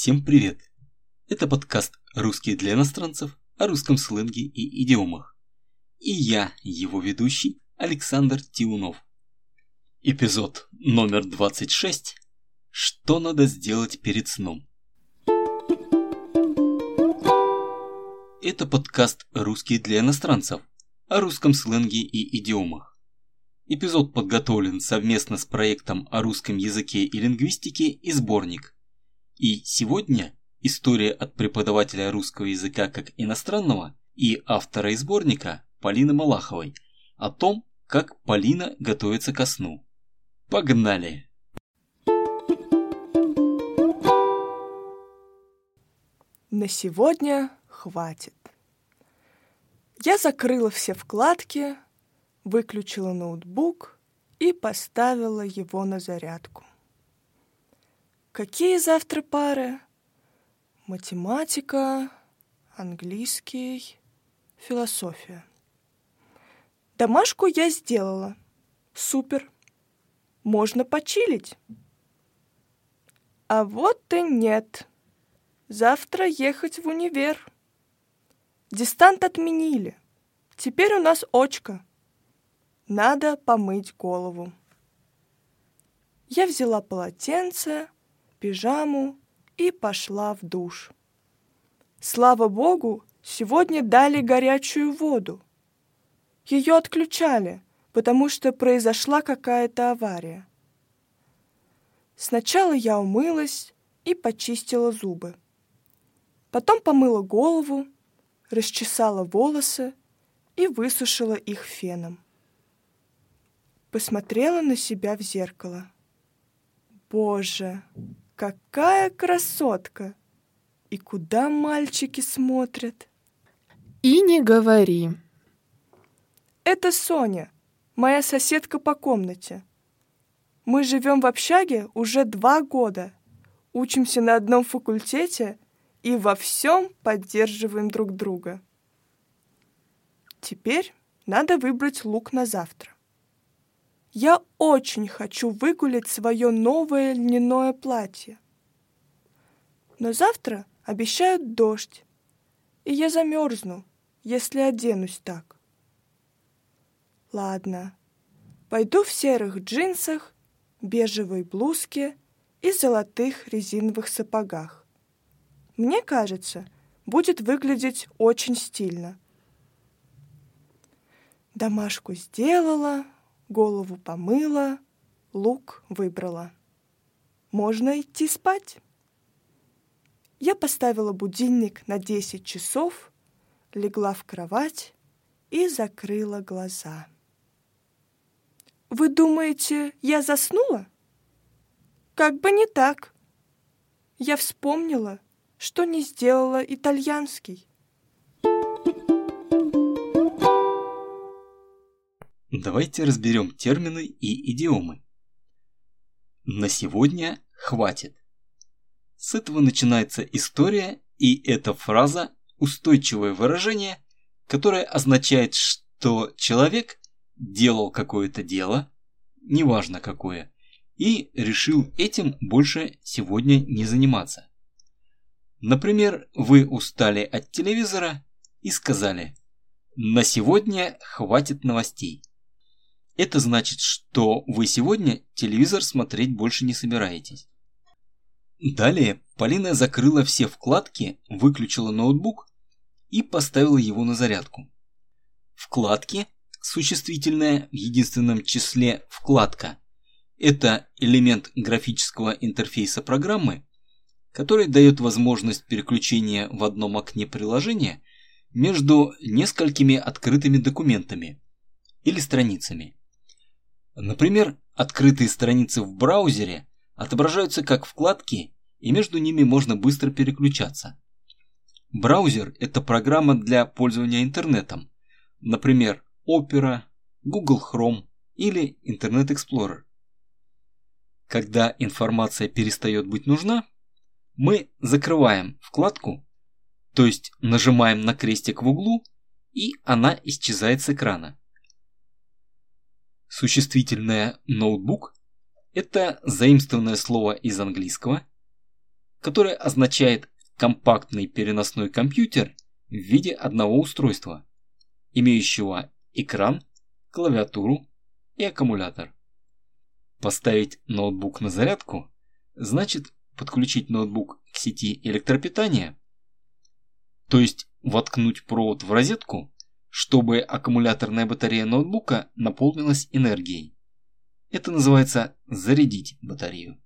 Всем привет! Это подкаст «Русский для иностранцев» о русском сленге и идиомах. И я, его ведущий, Александр Тиунов. Эпизод номер 26. Что надо сделать перед сном? Это подкаст «Русский для иностранцев» о русском сленге и идиомах. Эпизод подготовлен совместно с проектом о русском языке и лингвистике и сборник. И сегодня история от преподавателя русского языка как иностранного и автора сборника Полины Малаховой о том, как Полина готовится ко сну. Погнали! На сегодня хватит. Я закрыла все вкладки, выключила ноутбук и поставила его на зарядку. Какие завтра пары? Математика, английский, философия. Домашку я сделала. Супер. Можно почилить. А вот и нет. Завтра ехать в универ. Дистант отменили. Теперь у нас очка. Надо помыть голову. Я взяла полотенце, пижаму и пошла в душ. Слава богу, сегодня дали горячую воду. Ее отключали, потому что произошла какая-то авария. Сначала я умылась и почистила зубы. Потом помыла голову, расчесала волосы и высушила их феном. Посмотрела на себя в зеркало. Боже, какая красотка! И куда мальчики смотрят? И не говори. Это Соня, моя соседка по комнате. Мы живем в общаге уже два года, учимся на одном факультете и во всем поддерживаем друг друга. Теперь надо выбрать лук на завтра. Я очень хочу выгулять свое новое льняное платье. Но завтра обещают дождь, и я замерзну, если оденусь так. Ладно, пойду в серых джинсах, бежевой блузке и золотых резиновых сапогах. Мне кажется, будет выглядеть очень стильно. Домашку сделала, голову помыла, лук выбрала. Можно идти спать. Я поставила будильник на 10 часов, легла в кровать и закрыла глаза. Вы думаете, я заснула? Как бы не так. Я вспомнила, что не сделала итальянский. Давайте разберем термины и идиомы. На сегодня хватит. С этого начинается история, и эта фраза – устойчивое выражение, которое означает, что человек делал какое-то дело, неважно какое, и решил этим больше сегодня не заниматься. Например, вы устали от телевизора и сказали «На сегодня хватит новостей». Это значит, что вы сегодня телевизор смотреть больше не собираетесь. Далее Полина закрыла все вкладки, выключила ноутбук и поставила его на зарядку. Вкладки, существительное в единственном числе вкладка, это элемент графического интерфейса программы, который дает возможность переключения в одном окне приложения между несколькими открытыми документами или страницами. Например, открытые страницы в браузере отображаются как вкладки, и между ними можно быстро переключаться. Браузер – это программа для пользования интернетом, например, Opera, Google Chrome или Internet Explorer. Когда информация перестает быть нужна, мы закрываем вкладку, то есть нажимаем на крестик в углу, и она исчезает с экрана. Существительное ноутбук – это заимствованное слово из английского. которое означает компактный переносной компьютер в виде одного устройства, имеющего экран, клавиатуру и аккумулятор. Поставить ноутбук на зарядку значит подключить ноутбук к сети электропитания, то есть воткнуть провод в розетку, чтобы аккумуляторная батарея ноутбука наполнилась энергией. Это называется зарядить батарею.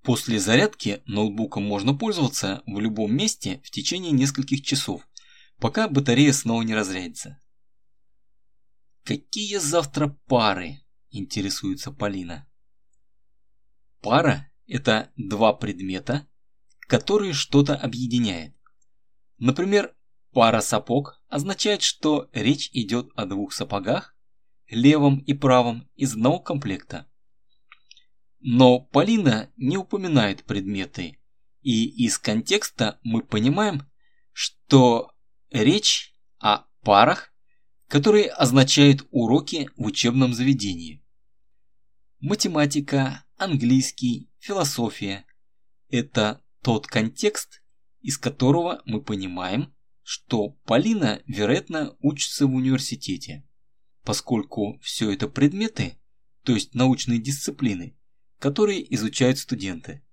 После зарядки ноутбуком можно пользоваться в любом месте в течение нескольких часов, пока батарея снова не разрядится. «Какие завтра пары?» – интересуется Полина. Пара – это два предмета, которые что-то объединяет. Например, пара сапог означает, что речь идет о двух сапогах, левом и правом из одного комплекта. Но Полина не упоминает предметы, и из контекста мы понимаем, что речь о парах, которые означают уроки в учебном заведении. Математика, английский, философия – это тот контекст, из которого мы понимаем, что Полина, вероятно, учится в университете, поскольку все это предметы, то есть научные дисциплины, которые изучают студенты.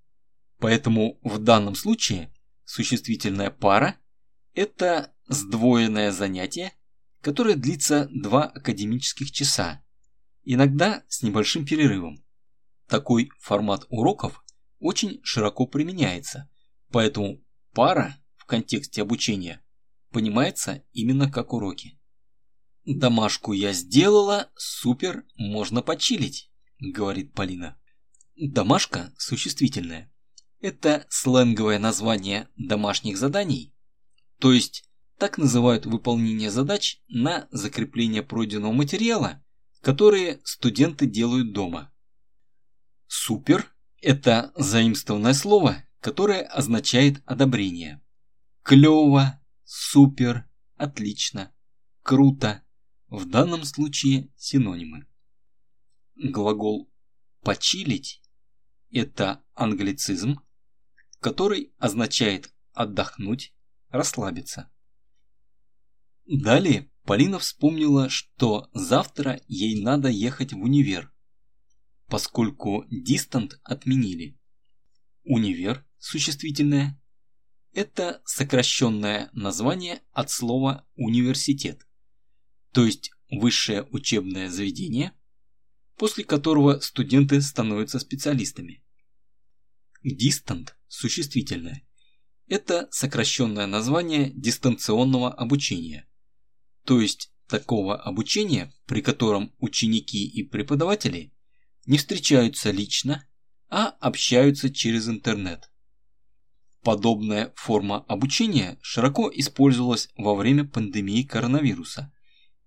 Поэтому в данном случае существительная пара – это сдвоенное занятие, которое длится два академических часа, иногда с небольшим перерывом. Такой формат уроков очень широко применяется, поэтому пара в контексте обучения понимается именно как уроки. «Домашку я сделала, супер, можно почилить», – говорит Полина. Домашка существительное. Это сленговое название домашних заданий, то есть так называют выполнение задач на закрепление пройденного материала, которые студенты делают дома. Супер – это заимствованное слово, которое означает одобрение. Клево, супер, отлично, круто – в данном случае синонимы. Глагол «почилить» это англицизм, который означает отдохнуть, расслабиться. Далее Полина вспомнила, что завтра ей надо ехать в универ, поскольку дистант отменили. Универ, существительное, это сокращенное название от слова университет, то есть высшее учебное заведение, после которого студенты становятся специалистами. Distant – существительное. Это сокращенное название дистанционного обучения, то есть такого обучения, при котором ученики и преподаватели не встречаются лично, а общаются через интернет. Подобная форма обучения широко использовалась во время пандемии коронавируса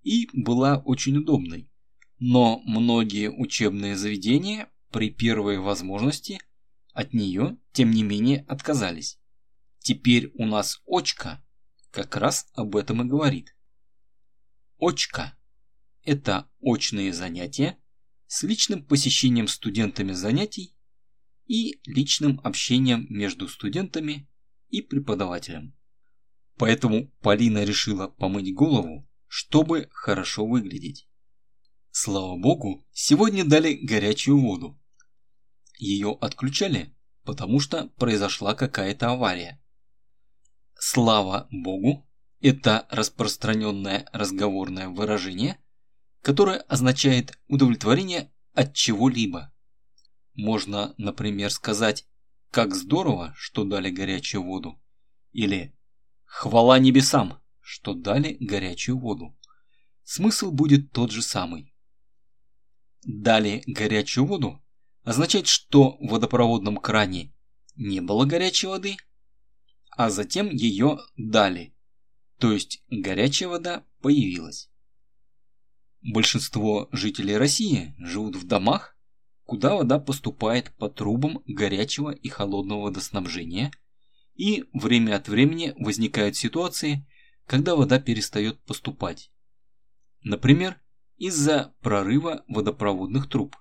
и была очень удобной, но многие учебные заведения при первой возможности от нее, тем не менее, отказались. Теперь у нас очка как раз об этом и говорит. Очка – это очные занятия с личным посещением студентами занятий и личным общением между студентами и преподавателем. Поэтому Полина решила помыть голову, чтобы хорошо выглядеть. Слава богу, сегодня дали горячую воду, ее отключали, потому что произошла какая-то авария. Слава Богу – это распространенное разговорное выражение, которое означает удовлетворение от чего-либо. Можно, например, сказать «как здорово, что дали горячую воду» или «хвала небесам, что дали горячую воду». Смысл будет тот же самый. Дали горячую воду означает, что в водопроводном кране не было горячей воды, а затем ее дали, то есть горячая вода появилась. Большинство жителей России живут в домах, куда вода поступает по трубам горячего и холодного водоснабжения, и время от времени возникают ситуации, когда вода перестает поступать. Например, из-за прорыва водопроводных труб.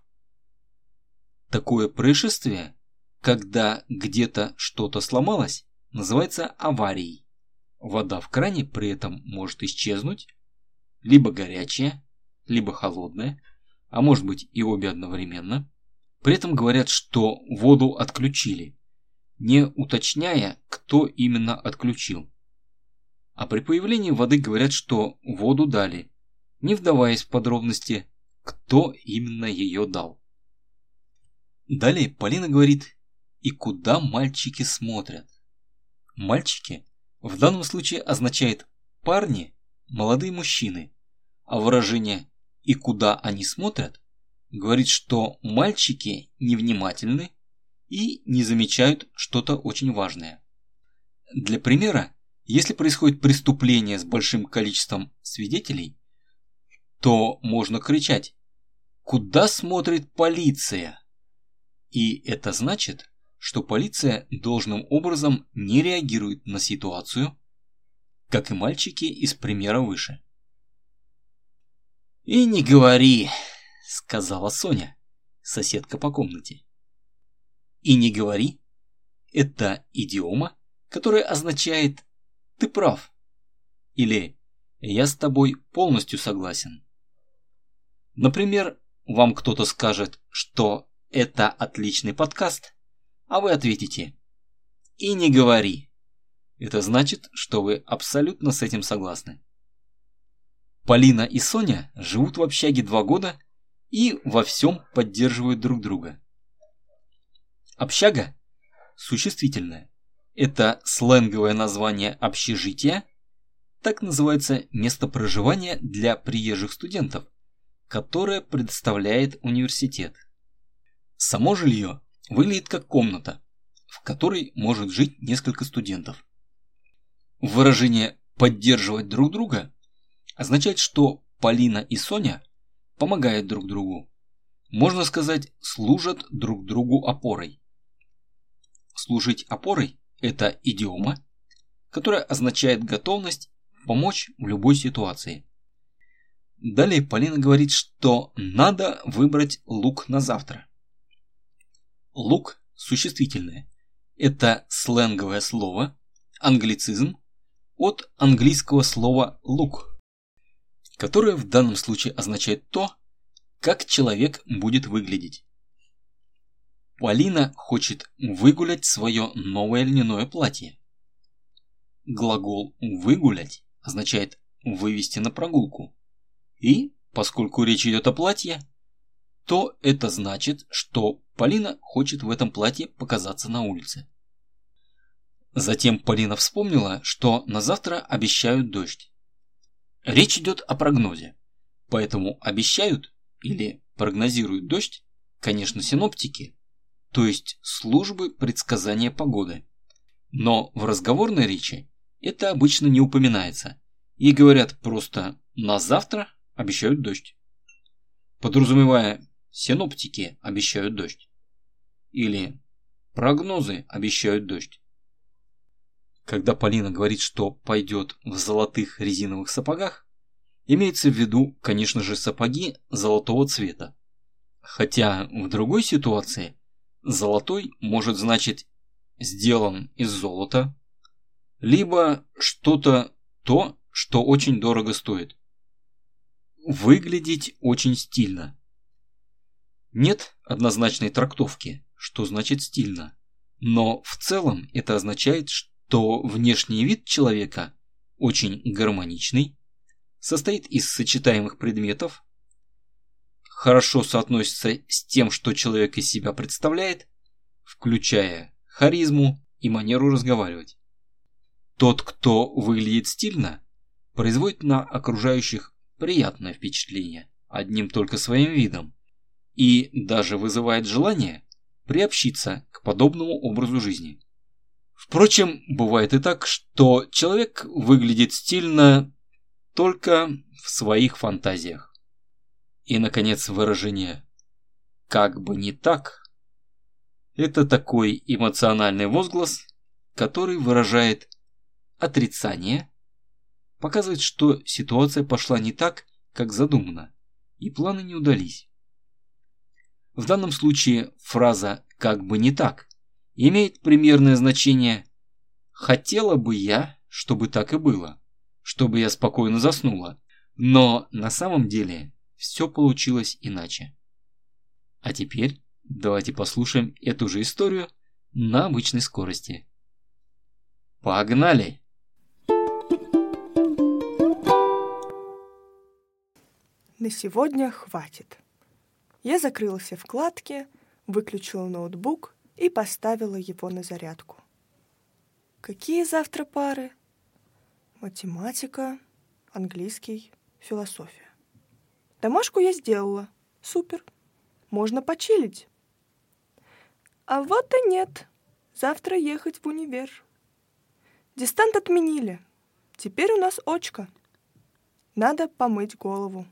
Такое происшествие, когда где-то что-то сломалось, называется аварией. Вода в кране при этом может исчезнуть, либо горячая, либо холодная, а может быть и обе одновременно. При этом говорят, что воду отключили, не уточняя, кто именно отключил. А при появлении воды говорят, что воду дали, не вдаваясь в подробности, кто именно ее дал. Далее Полина говорит, и куда мальчики смотрят. Мальчики в данном случае означает парни, молодые мужчины, а выражение «и куда они смотрят» говорит, что мальчики невнимательны и не замечают что-то очень важное. Для примера, если происходит преступление с большим количеством свидетелей, то можно кричать «Куда смотрит полиция?» И это значит, что полиция должным образом не реагирует на ситуацию, как и мальчики из примера выше. «И не говори», — сказала Соня, соседка по комнате. «И не говори» — это идиома, которая означает «ты прав» или «я с тобой полностью согласен». Например, вам кто-то скажет, что это отличный подкаст, а вы ответите «И не говори». Это значит, что вы абсолютно с этим согласны. Полина и Соня живут в общаге два года и во всем поддерживают друг друга. Общага – существительное. Это сленговое название общежития, так называется место проживания для приезжих студентов, которое предоставляет университет. Само жилье выглядит как комната, в которой может жить несколько студентов. Выражение «поддерживать друг друга» означает, что Полина и Соня помогают друг другу. Можно сказать, служат друг другу опорой. Служить опорой – это идиома, которая означает готовность помочь в любой ситуации. Далее Полина говорит, что надо выбрать лук на завтра. Лук – существительное. Это сленговое слово, англицизм от английского слова «лук», которое в данном случае означает то, как человек будет выглядеть. Полина хочет выгулять свое новое льняное платье. Глагол «выгулять» означает «вывести на прогулку». И, поскольку речь идет о платье, то это значит, что Полина хочет в этом платье показаться на улице. Затем Полина вспомнила, что на завтра обещают дождь. Речь идет о прогнозе, поэтому обещают или прогнозируют дождь, конечно, синоптики, то есть службы предсказания погоды. Но в разговорной речи это обычно не упоминается, и говорят просто «на завтра обещают дождь», подразумевая Синоптики обещают дождь. Или прогнозы обещают дождь. Когда Полина говорит, что пойдет в золотых резиновых сапогах, имеется в виду, конечно же, сапоги золотого цвета. Хотя в другой ситуации золотой может значить сделан из золота, либо что-то то, что очень дорого стоит. Выглядеть очень стильно. Нет однозначной трактовки, что значит стильно. Но в целом это означает, что внешний вид человека очень гармоничный, состоит из сочетаемых предметов, хорошо соотносится с тем, что человек из себя представляет, включая харизму и манеру разговаривать. Тот, кто выглядит стильно, производит на окружающих приятное впечатление одним только своим видом и даже вызывает желание приобщиться к подобному образу жизни. Впрочем, бывает и так, что человек выглядит стильно только в своих фантазиях. И, наконец, выражение «как бы не так» – это такой эмоциональный возглас, который выражает отрицание, показывает, что ситуация пошла не так, как задумано, и планы не удались. В данном случае фраза «как бы не так» имеет примерное значение «хотела бы я, чтобы так и было, чтобы я спокойно заснула», но на самом деле все получилось иначе. А теперь давайте послушаем эту же историю на обычной скорости. Погнали! На сегодня хватит. Я закрыла все вкладки, выключила ноутбук и поставила его на зарядку. Какие завтра пары? Математика, английский, философия. Домашку я сделала. Супер. Можно почилить. А вот и нет. Завтра ехать в универ. Дистант отменили. Теперь у нас очка. Надо помыть голову.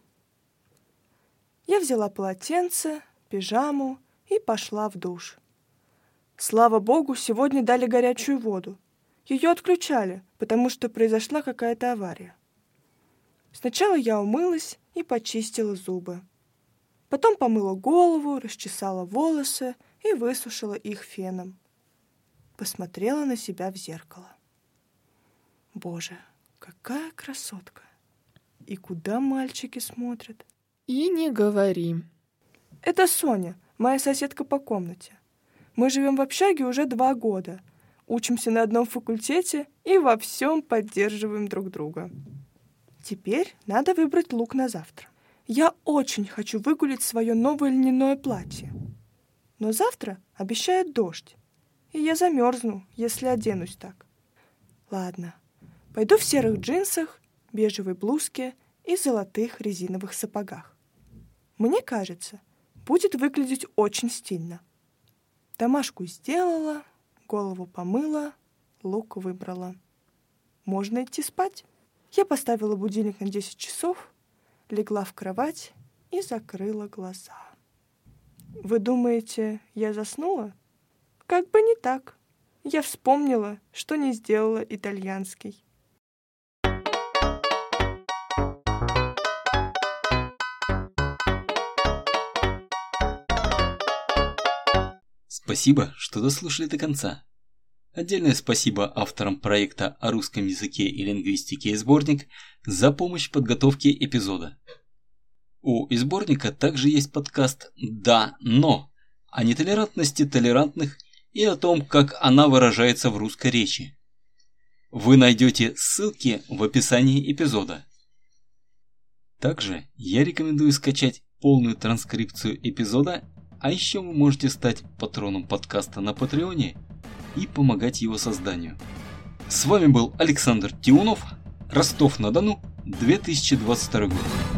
Я взяла полотенце, пижаму и пошла в душ. Слава богу, сегодня дали горячую воду. Ее отключали, потому что произошла какая-то авария. Сначала я умылась и почистила зубы. Потом помыла голову, расчесала волосы и высушила их феном. Посмотрела на себя в зеркало. Боже, какая красотка! И куда мальчики смотрят? И не говори. Это Соня, моя соседка по комнате. Мы живем в общаге уже два года, учимся на одном факультете и во всем поддерживаем друг друга. Теперь надо выбрать лук на завтра. Я очень хочу выгулить свое новое льняное платье. Но завтра обещает дождь, и я замерзну, если оденусь так. Ладно, пойду в серых джинсах, бежевой блузке и золотых резиновых сапогах. Мне кажется, будет выглядеть очень стильно. Домашку сделала, голову помыла, лук выбрала. Можно идти спать. Я поставила будильник на 10 часов, легла в кровать и закрыла глаза. Вы думаете, я заснула? Как бы не так. Я вспомнила, что не сделала итальянский. Спасибо, что дослушали до конца. Отдельное спасибо авторам проекта о русском языке и лингвистике и сборник за помощь в подготовке эпизода. У сборника также есть подкаст «Да, но» о нетолерантности толерантных и о том, как она выражается в русской речи. Вы найдете ссылки в описании эпизода. Также я рекомендую скачать полную транскрипцию эпизода, а еще вы можете стать патроном подкаста на Патреоне – и помогать его созданию. С вами был Александр Тиунов, Ростов-на-Дону, 2022 год.